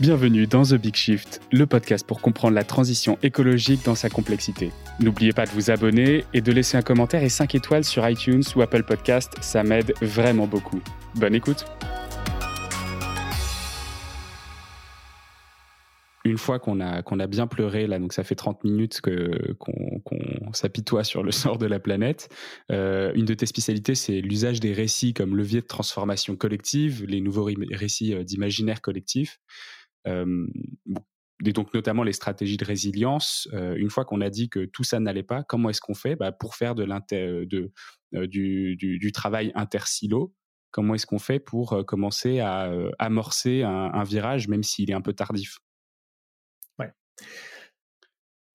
Bienvenue dans The Big Shift, le podcast pour comprendre la transition écologique dans sa complexité. N'oubliez pas de vous abonner et de laisser un commentaire et 5 étoiles sur iTunes ou Apple Podcast, ça m'aide vraiment beaucoup. Bonne écoute une fois qu'on a, bien pleuré, là, donc ça fait 30 minutes qu'on, s'apitoie sur le sort de la planète, euh, une de tes spécialités, c'est l'usage des récits comme levier de transformation collective, les nouveaux récits euh, d'imaginaire collectif. Et donc notamment les stratégies de résilience. une fois qu'on a dit que tout ça n'allait pas, comment est-ce qu'on fait bah, pour faire de du, du, travail intersilo Comment est-ce qu'on fait pour commencer à amorcer un, virage, même s'il est un peu tardif?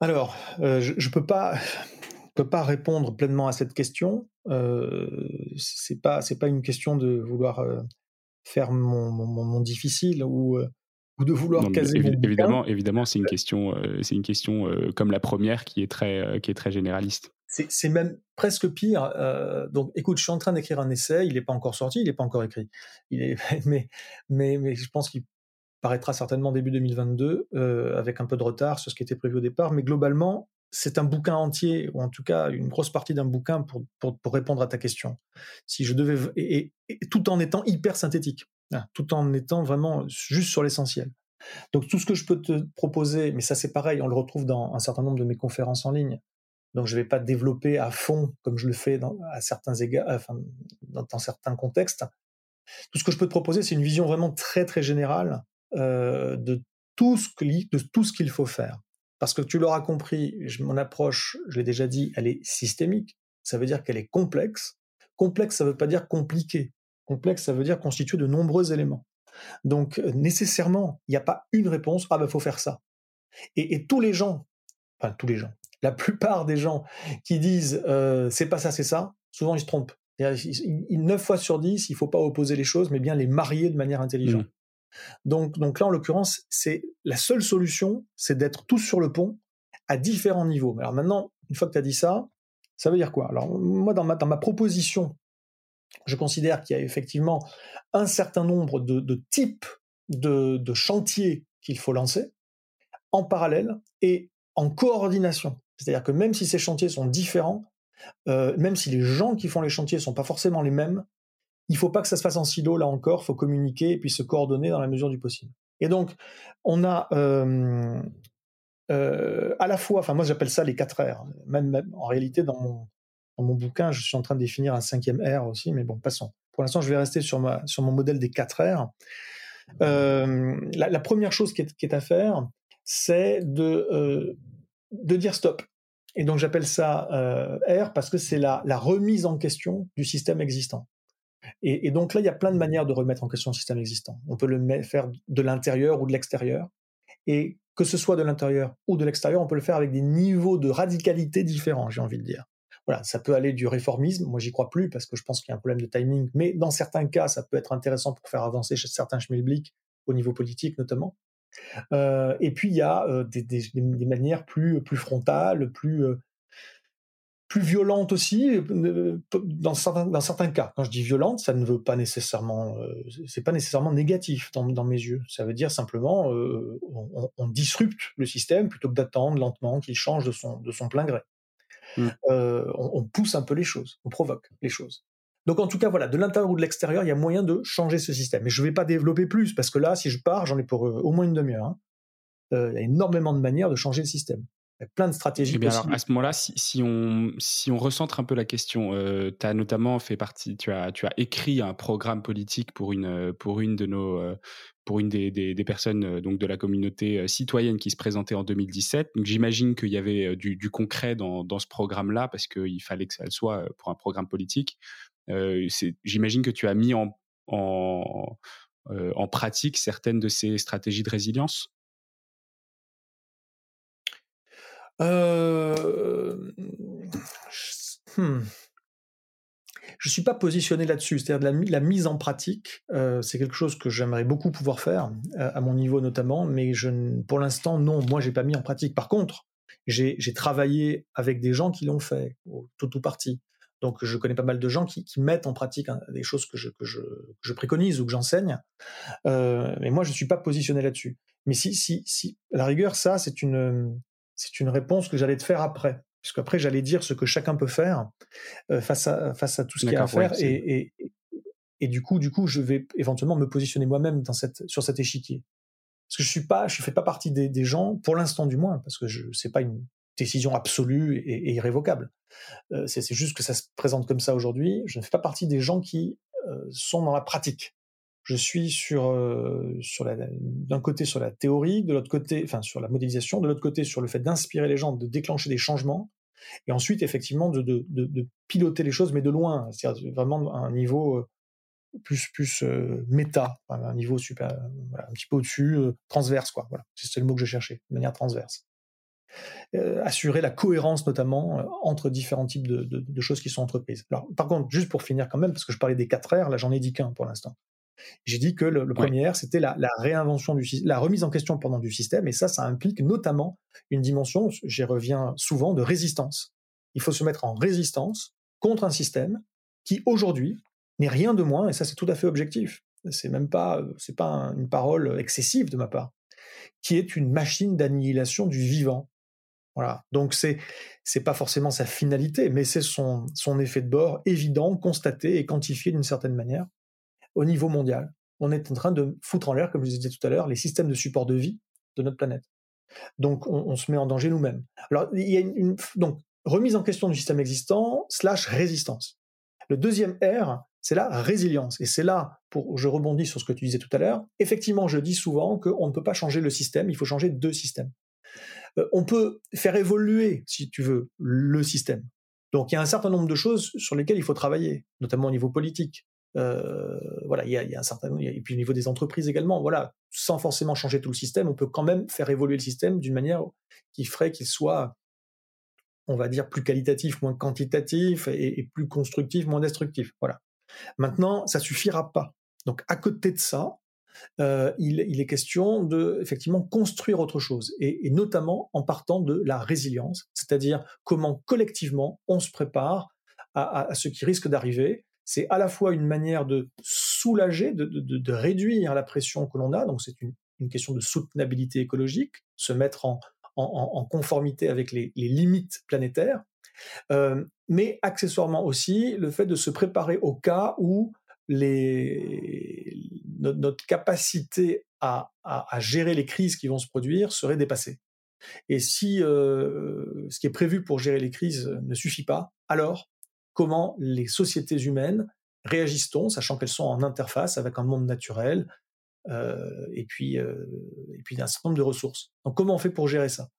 Alors, je ne peux pas, répondre pleinement à cette question. C'est pas, pas une question de vouloir faire mon, mon, difficile ou ou de vouloir caser évidemment, évidemment, c'est une question, c'est une question comme la première qui est très, qui est très généraliste. C'est même presque pire. donc, écoute, je suis en train d'écrire un essai. Il n'est pas encore sorti, il n'est pas encore écrit. Il est, mais, mais, mais je pense qu'il paraîtra certainement début 2022, euh, avec un peu de retard sur ce qui était prévu au départ. Mais globalement, c'est un bouquin entier, ou en tout cas une grosse partie d'un bouquin pour, pour, répondre à ta question. Si je devais, et, tout en étant hyper synthétique, tout en étant vraiment juste sur l'essentiel. Donc tout ce que je peux te proposer, mais ça c'est pareil, on le retrouve dans un certain nombre de mes conférences en ligne. Donc je ne vais pas développer à fond comme je le fais dans, certains égards, enfin, dans certains contextes. Tout ce que je peux te proposer, c'est une vision vraiment très très générale euh, de tout ce qu'il faut faire. Parce que tu l'auras compris, mon approche, je l'ai déjà dit, elle est systémique. Ça veut dire qu'elle est complexe. Complexe, ça veut pas dire compliqué. Complexe, ça veut dire constituer de nombreux éléments. Donc euh, nécessairement, il n'y a pas une réponse. Ah ben faut faire ça. Et, tous les gens, enfin tous les gens, la plupart des gens qui disent euh, c'est pas ça, c'est ça, souvent ils se trompent. Neuf fois sur dix, il faut pas opposer les choses, mais bien les marier de manière intelligente. Mmh. Donc, donc là, en l'occurrence, c'est la seule solution, c'est d'être tous sur le pont à différents niveaux. Alors maintenant, une fois que tu as dit ça, ça veut dire quoi? Alors moi, dans ma, dans ma proposition, je considère qu'il y a effectivement un certain nombre de, types de, chantiers qu'il faut lancer en parallèle et en coordination. C'est-à-dire que même si ces chantiers sont différents, euh, même si les gens qui font les chantiers sont pas forcément les mêmes, il faut pas que ça se fasse en silo là encore, faut communiquer et puis se coordonner dans la mesure du possible. Et donc on a euh, euh, à la fois, enfin moi j'appelle ça les quatre R. Même, en réalité dans mon dans mon bouquin, je suis en train de définir un cinquième R aussi, mais bon passons. Pour l'instant, je vais rester sur mon modèle des quatre R. Euh, la, première chose qui est, à faire, c'est de euh, de dire stop. Et donc j'appelle ça euh, R parce que c'est la, la remise en question du système existant. Et, donc là, il y a plein de manières de remettre en question le système existant. On peut le faire de l'intérieur ou de l'extérieur. Et que ce soit de l'intérieur ou de l'extérieur, on peut le faire avec des niveaux de radicalité différents, j'ai envie de dire. Voilà, ça peut aller du réformisme. Moi, j'y crois plus parce que je pense qu'il y a un problème de timing. Mais dans certains cas, ça peut être intéressant pour faire avancer certains schmilblick au niveau politique notamment. Euh, et puis il y a euh, des, des, des, manières plus plus frontales, plus euh, plus violente aussi euh, dans certains, dans certains cas. Quand je dis violente, ça ne veut pas nécessairement, c'est pas nécessairement négatif dans, mes yeux. Ça veut dire simplement on, on, disrupte le système plutôt que d'attendre lentement qu'il change de son de son plein gré. Mmh. Euh, on, on, pousse un peu les choses, on provoque les choses. Donc en tout cas voilà, de l'intérieur ou de l'extérieur, il y a moyen de changer ce système. Mais je ne vais pas développer plus parce que là, si je pars, j'en ai pour au moins une demi-heure. Hein. il y a énormément de manières de changer le système. Il y a plein de stratégies. Eh alors, à ce moment-là, si, si, on, si on recentre un peu la question, euh, tu as notamment fait partie, tu as, tu as écrit un programme politique pour une, pour une de nos, euh, pour une des, personnes euh, donc de la communauté euh, citoyenne qui se présentait en 2017. Donc j'imagine qu'il y avait du, du concret dans, ce programme-là parce qu'il fallait que ça le soit pour un programme politique. Euh, j'imagine que tu as mis en, pratique certaines de ces stratégies de résilience? Euh... Je suis pas positionné là-dessus, c'est-à-dire la, la, mise en pratique, euh, c'est quelque chose que j'aimerais beaucoup pouvoir faire euh, à mon niveau notamment, mais je, pour l'instant non, moi j'ai pas mis en pratique. Par contre, j'ai travaillé avec des gens qui l'ont fait, tout ou partie. Donc je connais pas mal de gens qui, mettent en pratique hein, des choses que je, que je, préconise ou que j'enseigne. Euh, mais moi, je suis pas positionné là-dessus. Mais si, si, si, la rigueur, ça, c'est une, c'est une réponse que j'allais te faire après. Puisqu'après, j'allais dire ce que chacun peut faire euh, face, à, face à tout ce qu'il y a à faire. et, et, et, du coup, du coup, je vais éventuellement me positionner moi-même dans cette, sur cet échiquier. Parce que je suis pas, je fais pas partie des, des gens, pour l'instant du moins, parce que je c'est pas une décision absolue et, irrévocable. Euh, c'est juste que ça se présente comme ça aujourd'hui. Je ne fais pas partie des gens qui euh, sont dans la pratique. Je suis sur, euh, sur d'un côté sur la théorie, de l'autre côté, enfin sur la modélisation, de l'autre côté sur le fait d'inspirer les gens, de déclencher des changements, et ensuite effectivement de, piloter les choses, mais de loin, c'est-à-dire vraiment un niveau plus plus méta, un niveau super, un petit peu au-dessus, transverse quoi. Voilà, c'est le mot que je cherchais, de manière transverse. Euh, assurer la cohérence notamment euh, entre différents types de, de, choses qui sont entreprises. Alors, par contre, juste pour finir quand même, parce que je parlais des quatre R, là j'en ai dit qu'un pour l'instant. J'ai dit que le, premier c'était la, la, réinvention du la remise en question pendant du système, et ça, ça implique notamment une dimension, j'y reviens souvent, de résistance. Il faut se mettre en résistance contre un système qui aujourd'hui n'est rien de moins, et ça c'est tout à fait objectif. C'est même pas, c'est pas une parole excessive de ma part, qui est une machine d'annihilation du vivant. Voilà. Donc c'est c'est pas forcément sa finalité, mais c'est son son effet de bord évident, constaté et quantifié d'une certaine manière au niveau mondial. On est en train de foutre en l'air, comme je disais tout à l'heure, les systèmes de support de vie de notre planète. Donc on, se met en danger nous-mêmes. Alors il y a une, donc remise en question du système existant slash résistance. Le deuxième R, c'est la résilience. Et c'est là, pour, je rebondis sur ce que tu disais tout à l'heure, effectivement, je dis souvent qu'on ne peut pas changer le système, il faut changer deux systèmes. Euh, on peut faire évoluer, si tu veux, le système. Donc il y a un certain nombre de choses sur lesquelles il faut travailler, notamment au niveau politique. Euh, voilà, il y, a, un certain, et puis au niveau des entreprises également. Voilà, sans forcément changer tout le système, on peut quand même faire évoluer le système d'une manière qui ferait qu'il soit, on va dire, plus qualitatif, moins quantitatif, et, plus constructif, moins destructif. Voilà. Maintenant, ça suffira pas. Donc à côté de ça, euh, il, est question de effectivement construire autre chose, et, notamment en partant de la résilience, c'est-à-dire comment collectivement on se prépare à, ce qui risque d'arriver. C'est à la fois une manière de soulager, de, réduire la pression que l'on a, donc c'est une, question de soutenabilité écologique, se mettre en, conformité avec les, limites planétaires, euh, mais accessoirement aussi le fait de se préparer au cas où notre, capacité à, gérer les crises qui vont se produire serait dépassée. Et si euh, ce qui est prévu pour gérer les crises ne suffit pas, alors comment les sociétés humaines réagissent-on, sachant qu'elles sont en interface avec un monde naturel euh, et puis euh, certain nombre de ressources. Donc comment on fait pour gérer ça?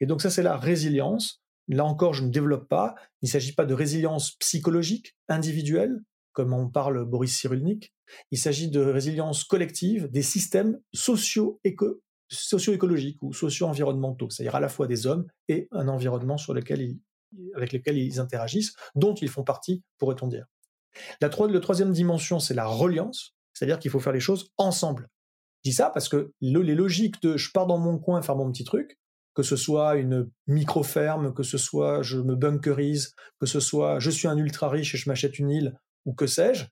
Et donc ça c'est la résilience. Là encore, je ne développe pas. Il ne s'agit pas de résilience psychologique individuelle, comme on parle Boris Cyrulnik. Il s'agit de résilience collective des systèmes socio-écologiques ou socio-environnementaux, c'est-à-dire à la fois des hommes et un environnement sur lequel avec lequel ils interagissent, dont ils font partie, pourrait-on dire. La, troisième dimension, c'est la reliance, c'est-à-dire qu'il faut faire les choses ensemble. Je dis ça parce que les logiques de je pars dans mon coin faire mon petit truc, que ce soit une micro-ferme, que ce soit je me bunkerise, que ce soit je suis un ultra riche et je m'achète une île, ou que sais-je,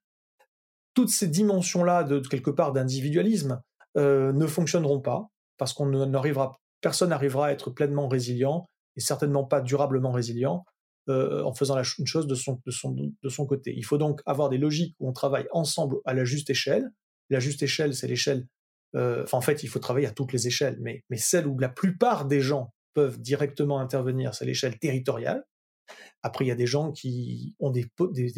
toutes ces dimensions-là de, quelque part d'individualisme euh, ne fonctionneront pas parce qu'on n'arrivera, personne n'arrivera à être pleinement résilient et certainement pas durablement résilient euh, en faisant une chose de son, de, son, de son côté. Il faut donc avoir des logiques où on travaille ensemble à la juste échelle. La juste échelle, c'est l'échelle. Euh, en fait, il faut travailler à toutes les échelles, mais, mais celle où la plupart des gens peuvent directement intervenir, c'est l'échelle territoriale. Après, il y a des gens qui ont des,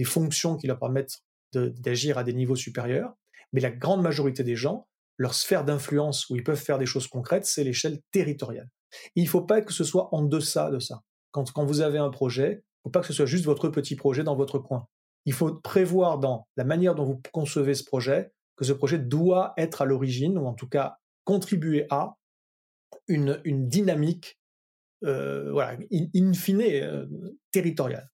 fonctions qui leur permettent d'agir à des niveaux supérieurs, mais la grande majorité des gens, leur sphère d'influence où ils peuvent faire des choses concrètes, c'est l'échelle territoriale. Il ne faut pas que ce soit en deçà de ça. Quand, vous avez un projet, il ne faut pas que ce soit juste votre petit projet dans votre coin. Il faut prévoir dans la manière dont vous concevez ce projet que ce projet doit être à l'origine, ou en tout cas contribuer à une, une dynamique euh, voilà, in, fine euh, territoriale.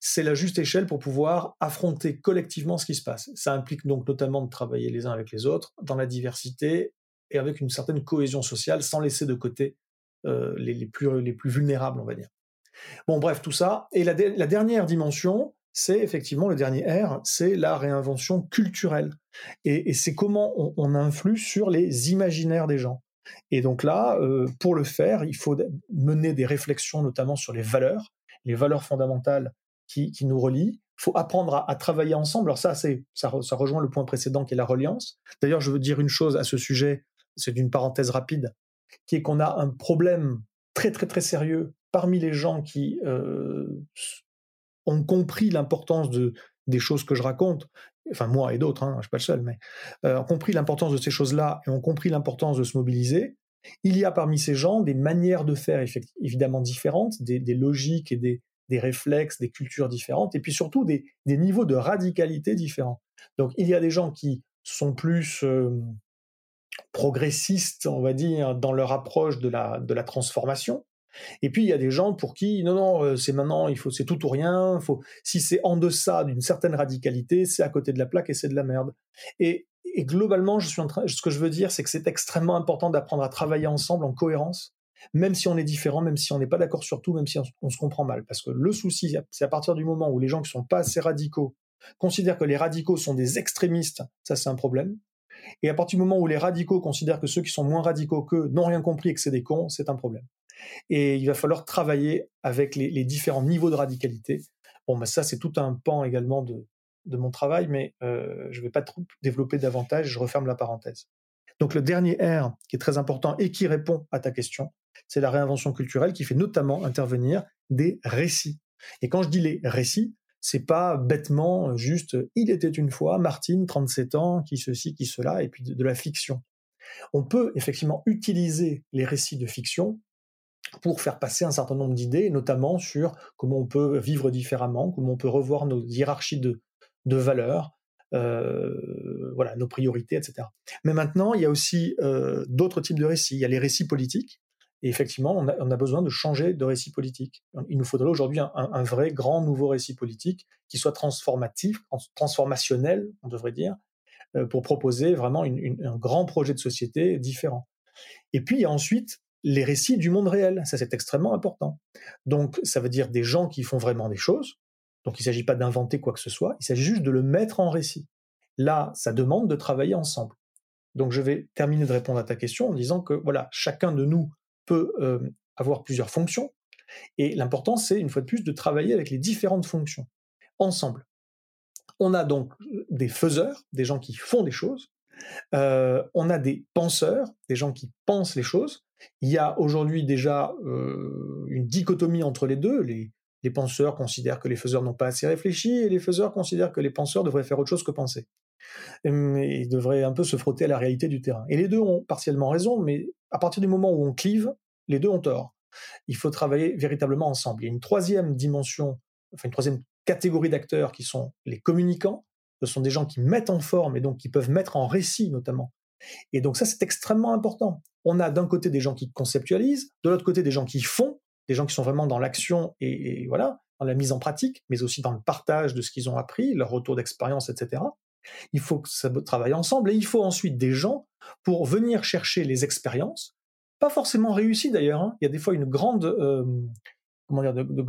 C'est la juste échelle pour pouvoir affronter collectivement ce qui se passe. Ça implique donc notamment de travailler les uns avec les autres dans la diversité et avec une certaine cohésion sociale sans laisser de côté euh, les, plus, les plus vulnérables, on va dire. Bon, bref, tout ça. Et la, dernière dimension, c'est effectivement le dernier R, c'est la réinvention culturelle. Et, c'est comment on, influe sur les imaginaires des gens. Et donc là, euh, pour le faire, il faut mener des réflexions notamment sur les valeurs, les valeurs fondamentales qui, nous relient. Il faut apprendre à, travailler ensemble. Alors ça, ça, ça, rejoint le point précédent qui est la reliance. D'ailleurs, je veux dire une chose à ce sujet, c'est d'une parenthèse rapide, qui est qu'on a un problème très très très sérieux parmi les gens qui euh, ont compris l'importance de, des choses que je raconte, enfin moi et d'autres, hein, je ne suis pas le seul, mais euh, ont compris l'importance de ces choses-là et ont compris l'importance de se mobiliser, il y a parmi ces gens des manières de faire évidemment différentes, des, logiques et des, réflexes, des cultures différentes, et puis surtout des, niveaux de radicalité différents. Donc il y a des gens qui sont plus euh, progressistes, on va dire, dans leur approche de la, de la transformation, et puis il y a des gens pour qui non non euh, c'est maintenant il faut c'est tout ou rien, faut si c'est en deçà d'une certaine radicalité, c'est à côté de la plaque et c'est de la merde. Et, globalement, je suis en train ce que je veux dire c'est que c'est extrêmement important d'apprendre à travailler ensemble en cohérence, même si on est différent, même si on n'est pas d'accord sur tout, même si on, se comprend mal parce que le souci c'est à partir du moment où les gens qui sont pas assez radicaux considèrent que les radicaux sont des extrémistes, ça c'est un problème. Et à partir du moment où les radicaux considèrent que ceux qui sont moins radicaux qu'eux n'ont rien compris et que c'est des cons, c'est un problème. Et il va falloir travailler avec les, différents niveaux de radicalité. Bon, ben ça, c'est tout un pan également de, de mon travail, mais euh, je ne vais pas trop développer davantage, je referme la parenthèse. Donc le dernier R qui est très important et qui répond à ta question, c'est la réinvention culturelle qui fait notamment intervenir des récits. Et quand je dis les récits, c'est pas bêtement juste il était une fois Martine, 37 ans, qui ceci, qui cela, et puis de la fiction. On peut effectivement utiliser les récits de fiction pour faire passer un certain nombre d'idées, notamment sur comment on peut vivre différemment, comment on peut revoir nos hiérarchies de, de valeurs, euh, voilà, nos priorités, etc. Mais maintenant, il y a aussi euh, d'autres types de récits. Il y a les récits politiques, et effectivement, on a, besoin de changer de récit politique. Il nous faudrait aujourd'hui un, vrai grand nouveau récit politique qui soit transformatif, transformationnel, on devrait dire, euh, pour proposer vraiment un grand projet de société différent. Et puis il y a ensuite les récits du monde réel. Ça, c'est extrêmement important. Donc, ça veut dire des gens qui font vraiment des choses. Donc, il ne s'agit pas d'inventer quoi que ce soit, il s'agit juste de le mettre en récit. Là, ça demande de travailler ensemble. Donc, je vais terminer de répondre à ta question en disant que, voilà, chacun de nous euh, avoir plusieurs fonctions. Et l'important, c'est, une fois de plus, de travailler avec les différentes fonctions, ensemble. On a donc des faiseurs, des gens qui font des choses. Euh, on a des penseurs, des gens qui pensent les choses. Il y a aujourd'hui déjà euh, une dichotomie entre les deux. Les, penseurs considèrent que les faiseurs n'ont pas assez réfléchi et les faiseurs considèrent que les penseurs devraient faire autre chose que penser. ils devraient un peu se frotter à la réalité du terrain. Et les deux ont partiellement raison, mais à partir du moment où on clive, les deux ont tort. Il faut travailler véritablement ensemble. Il y a une troisième dimension, enfin une troisième catégorie d'acteurs qui sont les communicants. Ce sont des gens qui mettent en forme et donc qui peuvent mettre en récit notamment et donc ça, c'est extrêmement important. On a d'un côté des gens qui conceptualisent, de l'autre côté des gens qui font, des gens qui sont vraiment dans l'action et, voilà, dans la mise en pratique, mais aussi dans le partage de ce qu'ils ont appris, leur retour d'expérience, etc. Il faut que ça travaille ensemble et il faut ensuite des gens pour venir chercher les expériences, pas forcément réussies d'ailleurs. Hein. Il y a des fois une grande, euh, comment dire, de, de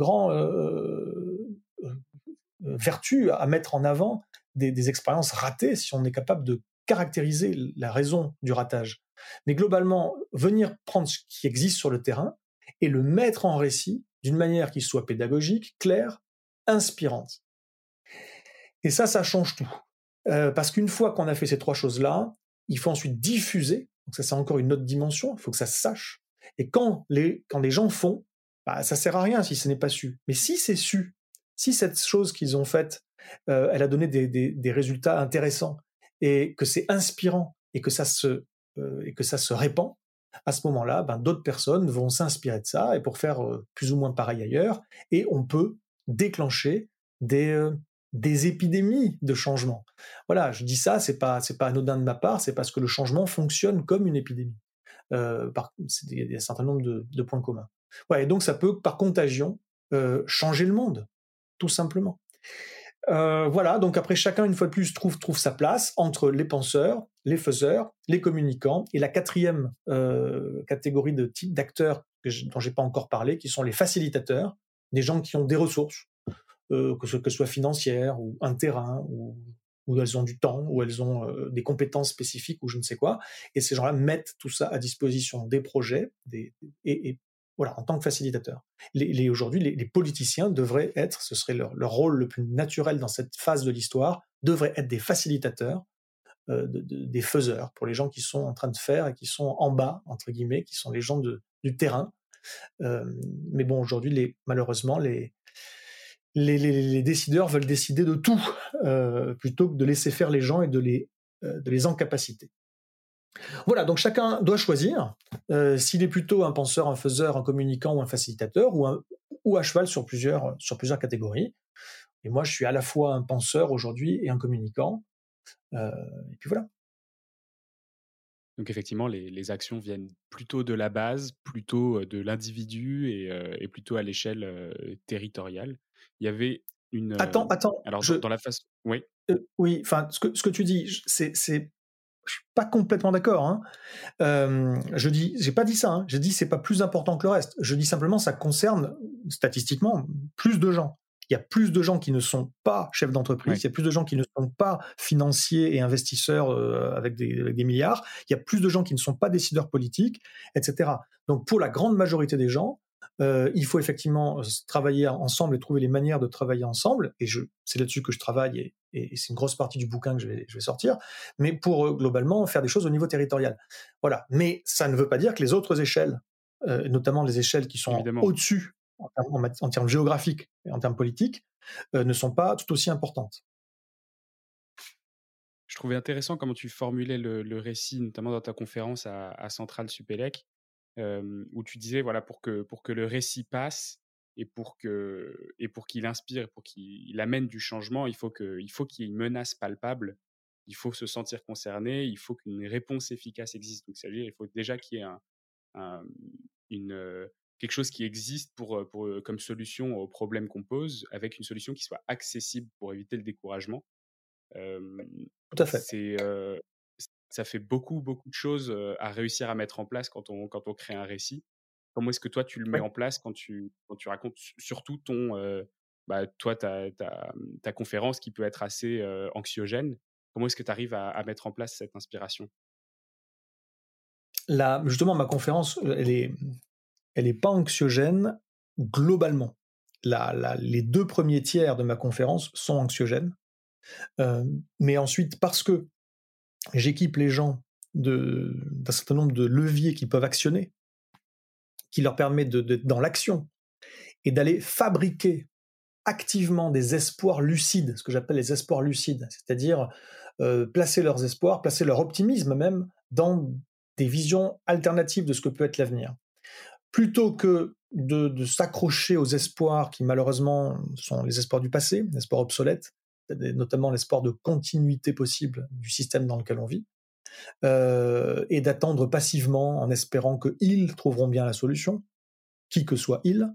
vertus à mettre en avant des expériences ratées si on est capable de caractériser la raison du ratage, mais globalement venir prendre ce qui existe sur le terrain et le mettre en récit d'une manière qui soit pédagogique, claire, inspirante. Et ça, ça change tout. Euh, parce qu'une fois qu'on a fait ces trois choses-là, il faut ensuite diffuser. Donc ça, c'est encore une autre dimension. Il faut que ça se sache. Et quand les, quand les gens font, bah, ça sert à rien si ce n'est pas su. Mais si c'est su, si cette chose qu'ils ont faite, euh, elle a donné des, des résultats intéressants, et que c'est inspirant et que ça se euh, et que ça se répand, à ce moment-là, ben, d'autres personnes vont s'inspirer de ça et pour faire euh, plus ou moins pareil ailleurs, et on peut déclencher des euh, des épidémies de changement. Voilà, je dis ça, c'est pas c'est pas anodin de ma part, c'est parce que le changement fonctionne comme une épidémie. Euh, il y a un certain nombre de, points communs. Ouais, et donc ça peut par contagion euh, changer le monde, tout simplement. Euh, voilà, donc après chacun une fois de plus trouve trouve sa place entre les penseurs, les faiseurs, les communicants et la quatrième catégorie de type d'acteurs dont j'ai pas encore parlé, qui sont les facilitateurs, des gens qui ont des ressources, que ce que soit financière ou un terrain ou où elles ont du temps, où elles ont des compétences spécifiques ou je ne sais quoi. Et ces gens-là mettent tout ça à disposition des projets des, voilà, en tant que facilitateur. Les, Aujourd'hui, les, politiciens devraient être, ce serait leur, leur, rôle le plus naturel dans cette phase de l'histoire, devraient être des facilitateurs, euh, de, des faiseurs, pour les gens qui sont en train de faire et qui sont en bas, entre guillemets, qui sont les gens de, du terrain. Euh, mais bon, aujourd'hui, malheureusement, les, les, décideurs veulent décider de tout euh, plutôt que de laisser faire les gens et de les, euh, de les incapaciter. Voilà, donc chacun doit choisir euh, s'il est plutôt un penseur, un faiseur, un communicant ou un facilitateur, ou, à cheval sur plusieurs, sur plusieurs catégories. Et moi, je suis à la fois un penseur aujourd'hui et un communicant. Euh, et puis voilà. Donc effectivement, les, actions viennent plutôt de la base, plutôt de l'individu et, plutôt à l'échelle territoriale. Il y avait une. Attends, attends. Alors dans la phase. Oui. oui, enfin, ce que, ce que tu dis, c'est je suis pas complètement d'accord. Hein. Euh, je dis, j'ai pas dit ça. Hein. J'ai dit c'est pas plus important que le reste. Je dis simplement ça concerne statistiquement plus de gens. Il y a plus de gens qui ne sont pas chefs d'entreprise. Il y a plus de gens qui ne sont pas financiers et investisseurs euh, avec, des, avec, des, milliards. Il y a plus de gens qui ne sont pas décideurs politiques, etc. Donc pour la grande majorité des gens, euh, il faut effectivement euh, travailler ensemble et trouver les manières de travailler ensemble. Et c'est là-dessus que je travaille et, c'est une grosse partie du bouquin que je vais, sortir. Mais pour euh, globalement faire des choses au niveau territorial. Voilà. Mais ça ne veut pas dire que les autres échelles, notamment les échelles qui sont au-dessus en, termes géographiques et en termes politiques, ne sont pas tout aussi importantes. Je trouvais intéressant comment tu formulais le, récit, notamment dans ta conférence à, à Centrale Supélec, où tu disais voilà pour que pour que le récit passe et pour que et pour qu'il inspire, pour qu'il amène du changement, il faut que il faut qu'il y ait une menace palpable. Il faut se sentir concerné, il faut qu'une réponse efficace existe. Donc, c'est-à-dire, il faut déjà qu'il y ait un, une, quelque chose qui existe pour, pour, comme solution au problème qu'on pose, avec une solution qui soit accessible pour éviter le découragement. Tout à fait. C'est, ça fait beaucoup, beaucoup de choses à réussir à mettre en place quand on, quand on crée un récit. Comment est-ce que toi, tu le mets en place quand tu, quand tu racontes surtout ton, bah, toi, ta, ta, ta, conférence qui peut être assez anxiogène? Comment est-ce que tu arrives à, mettre en place cette inspiration? Là, justement, ma conférence, elle est, elle est pas anxiogène globalement. La, les deux premiers tiers de ma conférence sont anxiogènes. mais ensuite, parce que j'équipe les gens d'un certain nombre de leviers qu'ils peuvent actionner, qui leur permet d'être dans l'action et d'aller fabriquer activement des espoirs lucides, ce que j'appelle les espoirs lucides, c'est-à-dire euh, placer leurs espoirs, placer leur optimisme même dans des visions alternatives de ce que peut être l'avenir. Plutôt que de s'accrocher aux espoirs qui malheureusement sont les espoirs du passé, les espoirs obsolètes, notamment l'espoir de continuité possible du système dans lequel on vit, euh, et d'attendre passivement en espérant qu'ils trouveront bien la solution, qui que soit ils.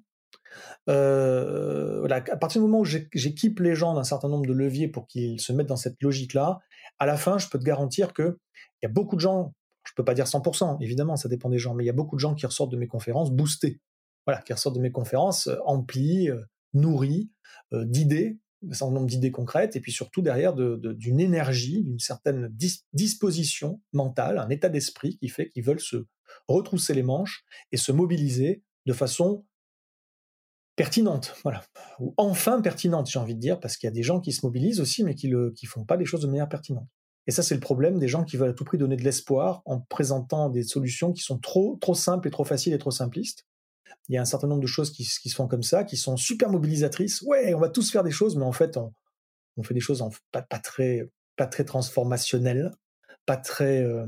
Euh, voilà, à partir du moment où j'équipe les gens d'un certain nombre de leviers pour qu'ils se mettent dans cette logique-là, à la fin, je peux te garantir que il y a beaucoup de gens, je peux pas dire 100%, évidemment, ça dépend des gens, mais il y a beaucoup de gens qui ressortent de mes conférences boostés, voilà, qui ressortent de mes conférences euh, emplis, nourris d'idées un certain nombre d'idées concrètes, et puis surtout derrière d'une énergie, d'une certaine disposition mentale, un état d'esprit qui fait qu'ils veulent se retrousser les manches et se mobiliser de façon pertinente, voilà, ou enfin pertinente, j'ai envie de dire, parce qu'il y a des gens qui se mobilisent aussi, mais qui ne font pas les choses de manière pertinente. Et ça, c'est le problème des gens qui veulent à tout prix donner de l'espoir en présentant des solutions qui sont trop, trop simples et trop faciles et trop simplistes il y a un certain nombre de choses qui, se font comme ça, qui sont super mobilisatrices. Ouais, on va tous faire des choses, mais en fait, on, fait des choses pas, très, transformationnelles, pas très. Euh,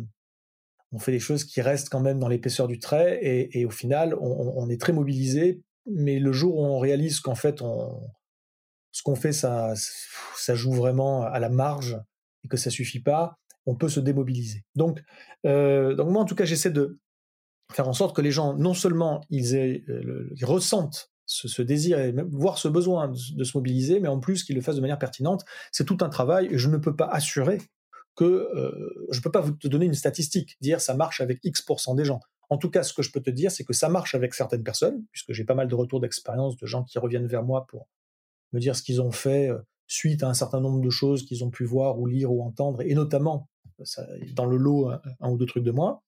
on fait des choses qui restent quand même dans l'épaisseur du trait, et, au final, on, est très mobilisé. Mais le jour où on réalise qu'en fait, ce qu'on fait, ça, ça joue vraiment à la marge et que ça suffit pas, on peut se démobiliser. Donc, euh, donc moi, en tout cas, j'essaie de faire en sorte que les gens, non seulement ils, euh, ressentent ce, désir et même voir ce besoin de, se mobiliser, mais en plus qu'ils le fassent de manière pertinente. C'est tout un travail je ne peux pas assurer que euh, je ne peux pas vous donner une statistique, dire ça marche avec X% des gens. En tout cas, ce que je peux te dire, c'est que ça marche avec certaines personnes, puisque j'ai pas mal de retours d'expérience de gens qui reviennent vers moi pour me dire ce qu'ils ont fait suite à un certain nombre de choses qu'ils ont pu voir ou lire ou entendre, et notamment dans le lot un, ou deux trucs de moi.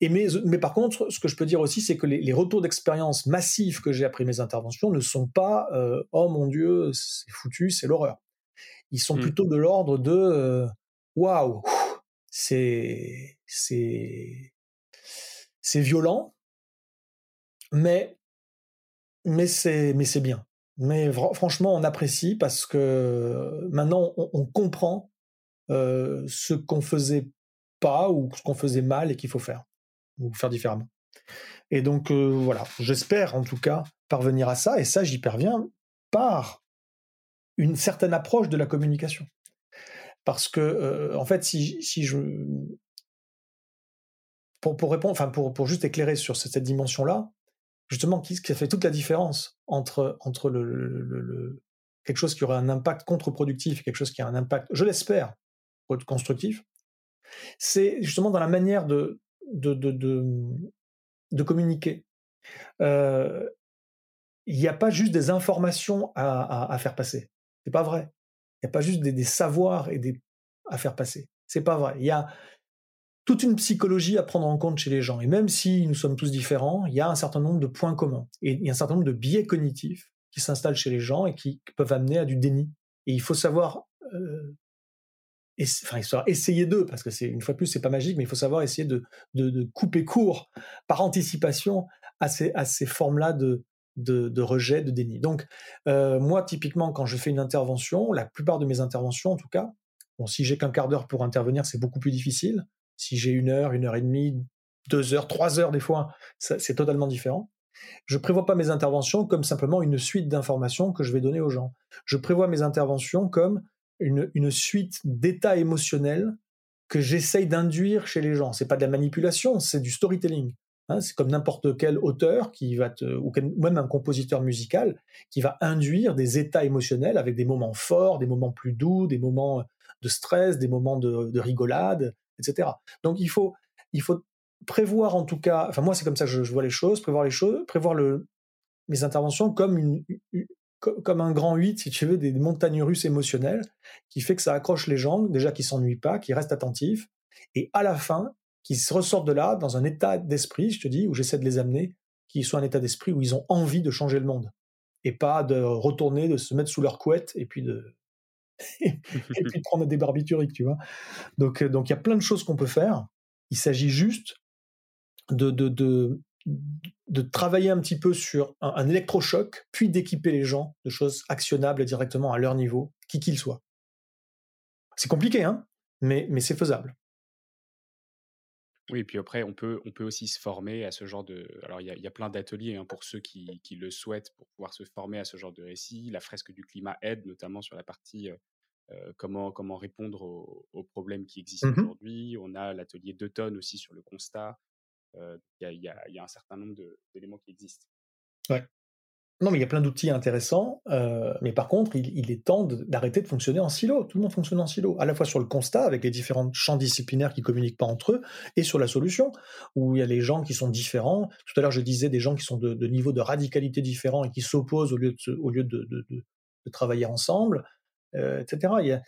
Et mais, mais par contre, ce que je peux dire aussi, c'est que les, retours d'expérience massifs que j'ai après mes interventions ne sont pas oh mon Dieu, c'est foutu, c'est l'horreur. Ils sont mmh. plutôt de l'ordre de waouh, c'est c'est c'est violent, mais mais c'est mais c'est bien. Mais franchement, on apprécie parce que maintenant on, comprend euh, ce qu'on faisait pas ou ce qu'on faisait mal et qu'il faut faire ou faire différemment. Et donc euh, voilà, j'espère en tout cas parvenir à ça et ça j'y parviens par une certaine approche de la communication. Parce que, euh, en fait, si, si je. Pour, pour répondre, enfin, pour, pour juste éclairer sur cette, dimension-là, justement, qui, qui fait toute la différence entre, entre le, quelque chose qui aurait un impact contre-productif et quelque chose qui a un impact, je l'espère, constructif, c'est justement dans la manière de, de, de, communiquer. Il n'y a pas juste des informations à, à, faire passer. C'est pas vrai. Il n'y a pas juste des, savoirs et des à faire passer. C'est pas vrai. Il y a toute une psychologie à prendre en compte chez les gens. Et même si nous sommes tous différents, il y a un certain nombre de points communs. Et il y a un certain nombre de biais cognitifs qui s'installent chez les gens et qui peuvent amener à du déni. Et il faut savoir, enfin, essayer d'eux, parce que c'est une fois de plus, c'est pas magique, mais il faut savoir essayer de, de, couper court par anticipation à ces, à ces formes-là de, de, rejet, de déni. Donc, euh, moi, typiquement, quand je fais une intervention, la plupart de mes interventions, en tout cas, bon, si j'ai qu'un quart d'heure pour intervenir, c'est beaucoup plus difficile. Si j'ai une heure, une heure et demie, deux heures, trois heures des fois, c'est totalement différent. Je prévois pas mes interventions comme simplement une suite d'informations que je vais donner aux gens. Je prévois mes interventions comme une, suite d'états émotionnels que j'essaye d'induire chez les gens. C'est pas de la manipulation, c'est du storytelling. Hein, c'est comme n'importe quel auteur qui va ou même un compositeur musical qui va induire des états émotionnels avec des moments forts, des moments plus doux, des moments de stress, des moments de, rigolade, etc. Donc il faut, il faut prévoir en tout cas, enfin moi c'est comme ça que je, vois les choses, prévoir les choses, prévoir mes interventions comme une, comme un grand 8, si tu veux, des montagnes russes émotionnelles, qui fait que ça accroche les gens, déjà qu'ils s'ennuient pas, qu'ils restent attentifs, et à la fin, qui ressortent de là dans un état d'esprit, je te dis, où j'essaie de les amener, qui soit un état d'esprit où ils ont envie de changer le monde et pas de retourner, de se mettre sous leur couette et puis de et puis de prendre des barbituriques, tu vois. Donc euh, donc il y a plein de choses qu'on peut faire. Il s'agit juste de, de, de de travailler un petit peu sur un, un électrochoc, puis d'équiper les gens de choses actionnables directement à leur niveau, qui qu'ils soient. C'est compliqué, hein, mais, mais c'est faisable. Oui, et puis après, on peut, on peut aussi se former à ce genre de. Alors, il y a, plein d'ateliers hein, pour ceux qui, qui, le souhaitent pour pouvoir se former à ce genre de récit. La fresque du climat aide notamment sur la partie euh, euh, comment, comment répondre aux, problèmes qui existent mmh aujourd'hui. On a l'atelier d'automne aussi sur le constat. Euh, il y, a, un certain nombre d'éléments qui existent. Ouais. Non, mais il y a plein d'outils intéressants, euh, mais par contre, il, est temps d'arrêter de, fonctionner en silo. Tout le monde fonctionne en silo, à la fois sur le constat, avec les différents champs disciplinaires qui communiquent pas entre eux, et sur la solution, où il y a les gens qui sont différents. Tout à l'heure, je disais des gens qui sont de, niveaux de radicalité différents et qui s'opposent au lieu de travailler ensemble, euh, etc. Il y a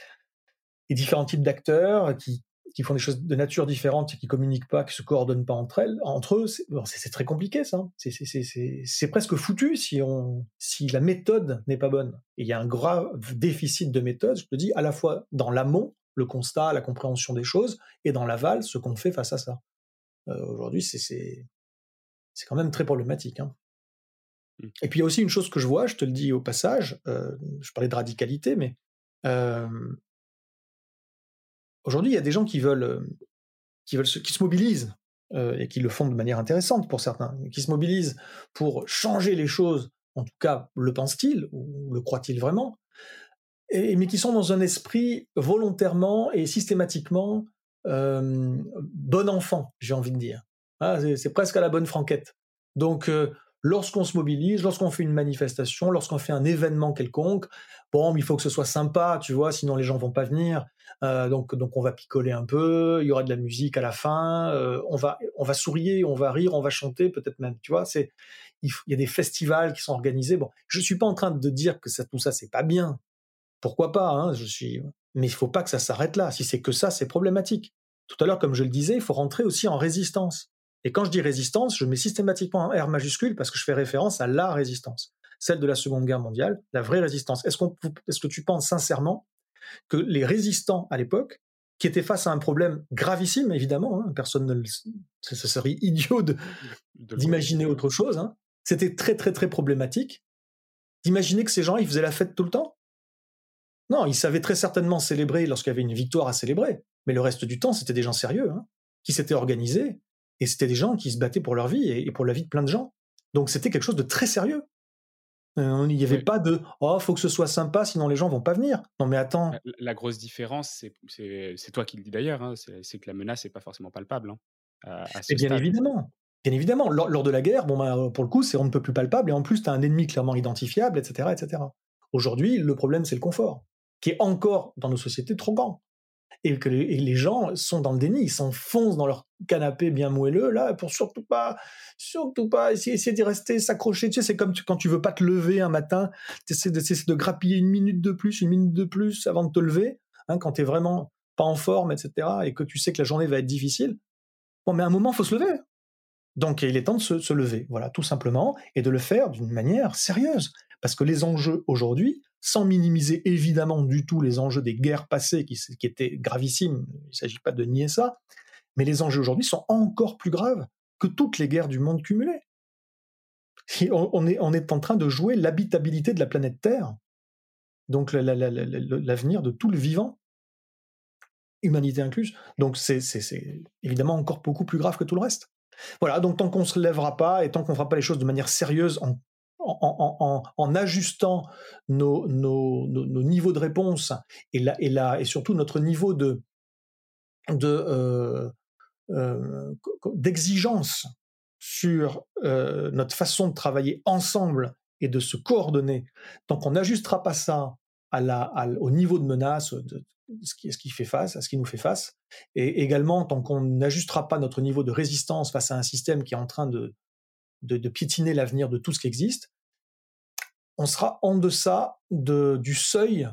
les différents types d'acteurs qui, qui font des choses de nature différente et qui communiquent pas, qui se coordonnent pas entre elles, entre eux, c'est très compliqué ça. C'est presque foutu si on, si la méthode n'est pas bonne. Et il y a un grave déficit de méthode, je te dis, à la fois dans l'amont, le constat, la compréhension des choses, et dans l'aval, ce qu'on fait face à ça. Euh, Aujourd'hui, c'est c'est quand même très problématique. Hein. Mmh. Et puis il y a aussi une chose que je vois, je te le dis au passage, euh, je parlais de radicalité, mais euh, Aujourd'hui, il y a des gens qui veulent, euh, qui veulent, se, qui se mobilisent euh, et qui le font de manière intéressante pour certains, qui se mobilisent pour changer les choses. En tout cas, le pensent-ils ou le croient-ils vraiment et, Mais qui sont dans un esprit volontairement et systématiquement euh, bon enfant, j'ai envie de dire. Ah, c'est presque à la bonne franquette. Donc, lorsqu'on se mobilise, lorsqu'on fait une manifestation, lorsqu'on fait un événement quelconque, bon, il faut que ce soit sympa, tu vois, sinon les gens vont pas venir. Euh, donc, donc on va picoler un peu, il y aura de la musique à la fin, euh, on va, on va sourire, on va rire, on va chanter, peut-être même, tu vois. C'est, il, y a des festivals qui sont organisés. Bon, je suis pas en train de dire que ça, tout ça c'est pas bien. Pourquoi pas hein, Je suis, mais il faut pas que ça s'arrête là. Si c'est que ça, c'est problématique. Tout à l'heure, comme je le disais, il faut rentrer aussi en résistance. Et quand je dis résistance, je mets systématiquement un R majuscule parce que je fais référence à la résistance, celle de la Seconde Guerre mondiale, la vraie résistance. Est-ce, qu'on, est-ce que tu penses sincèrement que les résistants à l'époque, qui étaient face à un problème gravissime, évidemment, hein, personne ne le, ce serait idiot d'imaginer autre chose, hein, c'était très très très problématique, d'imaginer que ces gens, ils faisaient la fête tout le temps? Non, ils savaient très certainement célébrer lorsqu'il y avait une victoire à célébrer, mais le reste du temps, c'était des gens sérieux, hein, qui s'étaient organisés, et c'était des gens qui se battaient pour leur vie et, pour la vie de plein de gens. Donc c'était quelque chose de très sérieux. Euh, il n'y avait pas de oh faut que ce soit sympa sinon les gens vont pas venir. Non mais attends. La, grosse différence c'est toi qui le dis d'ailleurs hein, c'est que la menace n'est pas forcément palpable. Hein, et bien évidemment. Bien évidemment, lors, de la guerre, bon ben, pour le coup, c'est on ne peut plus palpable et en plus tu as un ennemi clairement identifiable, etc., etc. Aujourd'hui, le problème c'est le confort, qui est encore dans nos sociétés trop grand et que les, gens sont dans le déni, ils s'enfoncent dans leur canapé bien moelleux là pour surtout pas, surtout pas essayer, essayer d'y rester, s'accrocher. Tu sais, c'est comme quand tu veux pas te lever un matin, tu essaies de, de grappiller une minute de plus, une minute de plus avant de te lever, hein, quand tu es vraiment pas en forme, etc. et que tu sais que la journée va être difficile. Bon, mais à un moment, faut se lever. Donc, il est temps de se, se lever, voilà, tout simplement, et de le faire d'une manière sérieuse. Parce que les enjeux aujourd'hui, sans minimiser évidemment du tout les enjeux des guerres passées qui, étaient gravissimes, il ne s'agit pas de nier ça, mais les enjeux aujourd'hui sont encore plus graves que toutes les guerres du monde cumulées. On est, en train de jouer l'habitabilité de la planète Terre, donc l'avenir de tout le vivant, humanité incluse. Donc c'est évidemment encore beaucoup plus grave que tout le reste. Voilà, donc tant qu'on ne se lèvera pas et tant qu'on ne fera pas les choses de manière sérieuse en en, ajustant nos, niveaux de réponse et, surtout notre niveau de, euh, euh, d'exigence sur euh, notre façon de travailler ensemble et de se coordonner, tant qu'on n'ajustera pas ça au niveau de menace, de, à ce qui nous fait face, et également tant qu'on n'ajustera pas notre niveau de résistance face à un système qui est en train de, de piétiner l'avenir de tout ce qui existe, on sera en deçà de, du seuil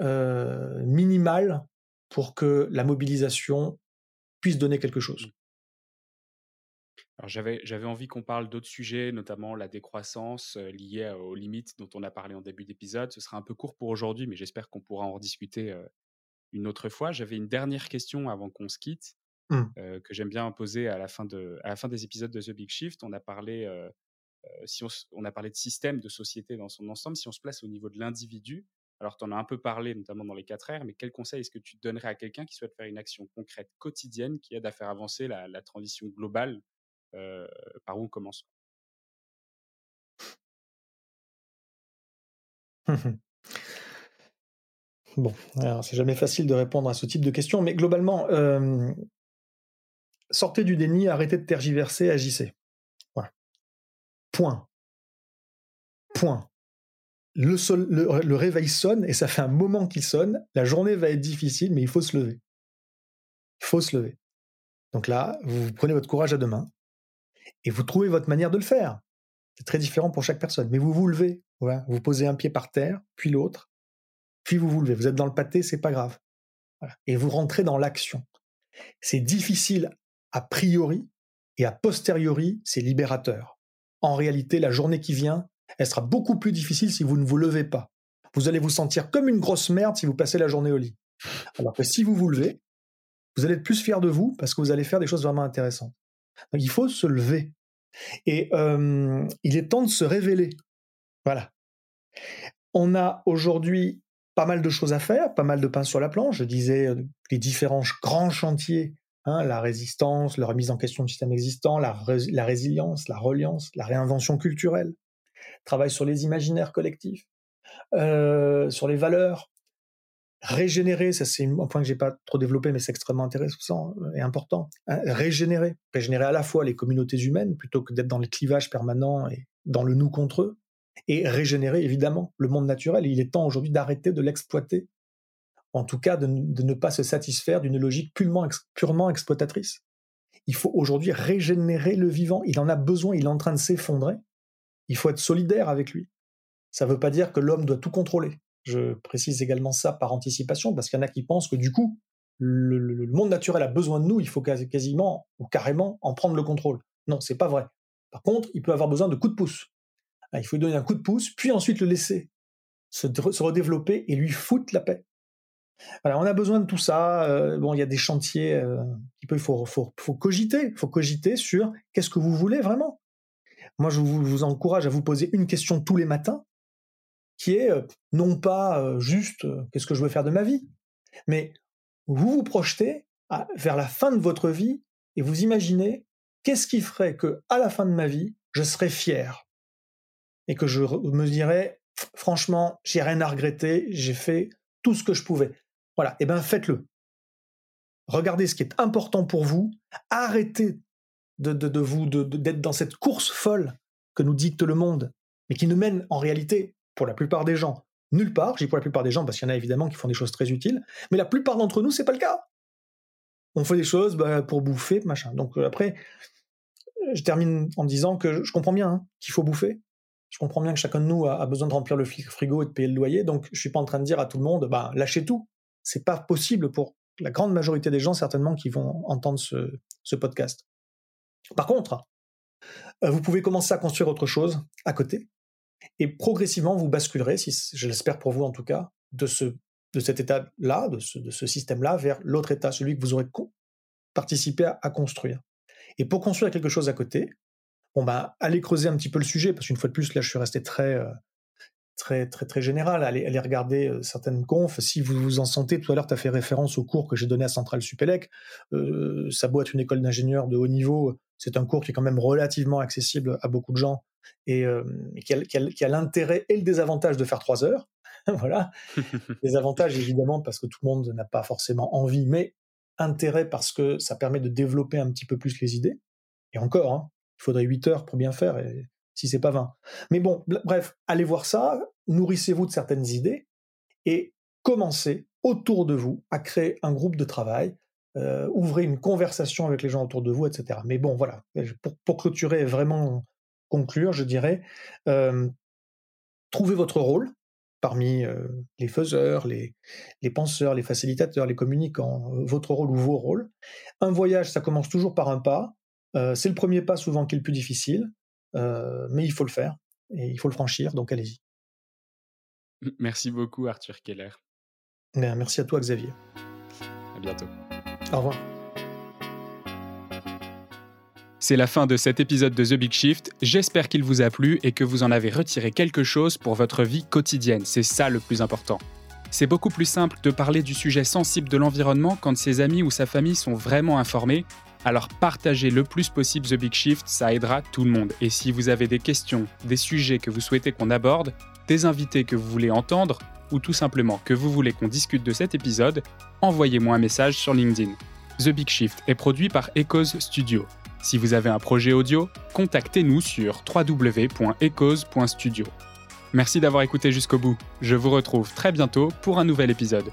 euh, minimal pour que la mobilisation puisse donner quelque chose. Alors j'avais, j'avais envie qu'on parle d'autres sujets, notamment la décroissance euh, liée aux limites dont on a parlé en début d'épisode. Ce sera un peu court pour aujourd'hui, mais j'espère qu'on pourra en rediscuter euh, une autre fois. J'avais une dernière question avant qu'on se quitte, mmh. que j'aime bien poser à la, fin de, à la fin des épisodes de The Big Shift. On a parlé euh, si on, a parlé de système, de société dans son ensemble, si on se place au niveau de l'individu, alors tu en as un peu parlé, notamment dans les 4 R, mais quel conseil est-ce que tu donnerais à quelqu'un qui souhaite faire une action concrète quotidienne qui aide à faire avancer la, transition globale euh, Par où on commence? Bon, alors c'est jamais facile de répondre à ce type de questions, mais globalement, euh, sortez du déni, arrêtez de tergiverser, agissez. Point. Point. Le, réveil sonne et ça fait un moment qu'il sonne. La journée va être difficile, mais il faut se lever. Il faut se lever. Donc là, vous prenez votre courage à deux mains et vous trouvez votre manière de le faire. C'est très différent pour chaque personne, mais vous vous levez. Vous posez un pied par terre, puis l'autre, puis vous vous levez. Vous êtes dans le pâté, c'est pas grave. Et vous rentrez dans l'action. C'est difficile a priori et a posteriori, c'est libérateur en réalité, la journée qui vient, elle sera beaucoup plus difficile si vous ne vous levez pas. Vous allez vous sentir comme une grosse merde si vous passez la journée au lit. Alors que si vous vous levez, vous allez être plus fier de vous parce que vous allez faire des choses vraiment intéressantes. Il faut se lever. Et euh, il est temps de se révéler. Voilà. On a aujourd'hui pas mal de choses à faire, pas mal de pain sur la planche. Je disais euh, les différents grands chantiers Hein, la résistance, la remise en question du système existant, la, résilience, la reliance, la réinvention culturelle, travail sur les imaginaires collectifs, euh, sur les valeurs, régénérer, ça c'est un point que j'ai pas trop développé, mais c'est extrêmement intéressant et important. Hein, régénérer, régénérer à la fois les communautés humaines plutôt que d'être dans les clivages permanents et dans le nous contre eux et régénérer évidemment le monde naturel. il est temps aujourd'hui d'arrêter de l'exploiter, en tout cas de, ne pas se satisfaire d'une logique purement, exploitatrice. Il faut aujourd'hui régénérer le vivant, il en a besoin, il est en train de s'effondrer. Il faut être solidaire avec lui. Ça ne veut pas dire que l'homme doit tout contrôler. Je précise également ça par anticipation, parce qu'il y en a qui pensent que du coup, le, monde naturel a besoin de nous, il faut quasiment ou carrément en prendre le contrôle. Non, c'est pas vrai. Par contre, il peut avoir besoin de coups de pouce. Ah, il faut lui donner un coup de pouce, puis ensuite le laisser se, redévelopper et lui foutre la paix. On a besoin de tout ça. Euh, il y a des chantiers euh, il faut cogiter sur qu'est-ce que vous voulez vraiment. Moi, je vous, encourage à vous poser une question tous les matins, qui est euh, non pas juste qu'est-ce que je veux faire de ma vie, mais vous vous projetez vers la fin de votre vie et vous imaginez qu'est-ce qui ferait que à la fin de ma vie, je serais fier et que je me dirais franchement, j'ai rien à regretter, j'ai fait tout ce que je pouvais. Voilà, et eh bien faites-le. Regardez ce qui est important pour vous, arrêtez de, de, vous d'être dans cette course folle que nous dicte le monde, mais qui ne mène en réalité, pour la plupart des gens, nulle part. Dis pour la plupart des gens parce qu'il y en a évidemment qui font des choses très utiles, mais la plupart d'entre nous, c'est pas le cas. On fait des choses bah, pour bouffer, machin. Donc euh, après, je termine en disant que je comprends bien hein, qu'il faut bouffer. Je comprends bien que chacun de nous a, besoin de remplir le frigo et de payer le loyer. Donc je suis pas en train de dire à tout le monde, bah lâchez tout. C'est pas possible pour la grande majorité des gens certainement qui vont entendre ce, podcast. Par contre, euh, vous pouvez commencer à construire autre chose à côté. Et progressivement, vous basculerez, si je l'espère pour vous en tout cas, de, ce, de cet état-là, de ce, de ce système-là, vers l'autre état, celui que vous aurez participé à, construire. Et pour construire quelque chose à côté, bon ben, allez creuser un petit peu le sujet, parce qu'une fois de plus, là, je suis resté très, euh, très, très, très général. Allez, allez regarder euh, certaines confs. Si vous vous en sentez, tout à l'heure, tu as fait référence au cours que j'ai donné à Centrale Supélec. Euh, ça doit être une école d'ingénieurs de haut niveau. C'est un cours qui est quand même relativement accessible à beaucoup de gens et, euh, qui a, l'intérêt et le désavantage de faire trois heures. voilà. Les avantages, évidemment, parce que tout le monde n'a pas forcément envie, mais intérêt parce que ça permet de développer un petit peu plus les idées. Et encore, hein, il faudrait 8 heures pour bien faire, si c'est pas 20. Mais bon, bref, allez voir ça, nourrissez-vous de certaines idées, et commencez autour de vous à créer un groupe de travail, euh, ouvrez une conversation avec les gens autour de vous, etc. Mais bon, voilà, pour, pour clôturer vraiment conclure, je dirais, euh, trouvez votre rôle parmi euh, les faiseurs, les, les, penseurs, les facilitateurs, les communicants, votre rôle ou vos rôles. Un voyage, ça commence toujours par un pas. c'est le premier pas souvent qui est le plus difficile, mais il faut le faire et il faut le franchir, donc allez-y. Merci beaucoup Arthur Keller. Merci à toi Xavier. À bientôt. Au revoir. C'est la fin de cet épisode de The Big Shift. J'espère qu'il vous a plu et que vous en avez retiré quelque chose pour votre vie quotidienne. C'est ça le plus important. C'est beaucoup plus simple de parler du sujet sensible de l'environnement quand ses amis ou sa famille sont vraiment informés. Alors partagez le plus possible The Big Shift, ça aidera tout le monde. Et si vous avez des questions, des sujets que vous souhaitez qu'on aborde, des invités que vous voulez entendre, ou tout simplement que vous voulez qu'on discute de cet épisode, envoyez-moi un message sur LinkedIn. The Big Shift est produit par Echoes Studio. Si vous avez un projet audio, contactez-nous sur www.ecos.studio. Merci d'avoir écouté jusqu'au bout. Je vous retrouve très bientôt pour un nouvel épisode.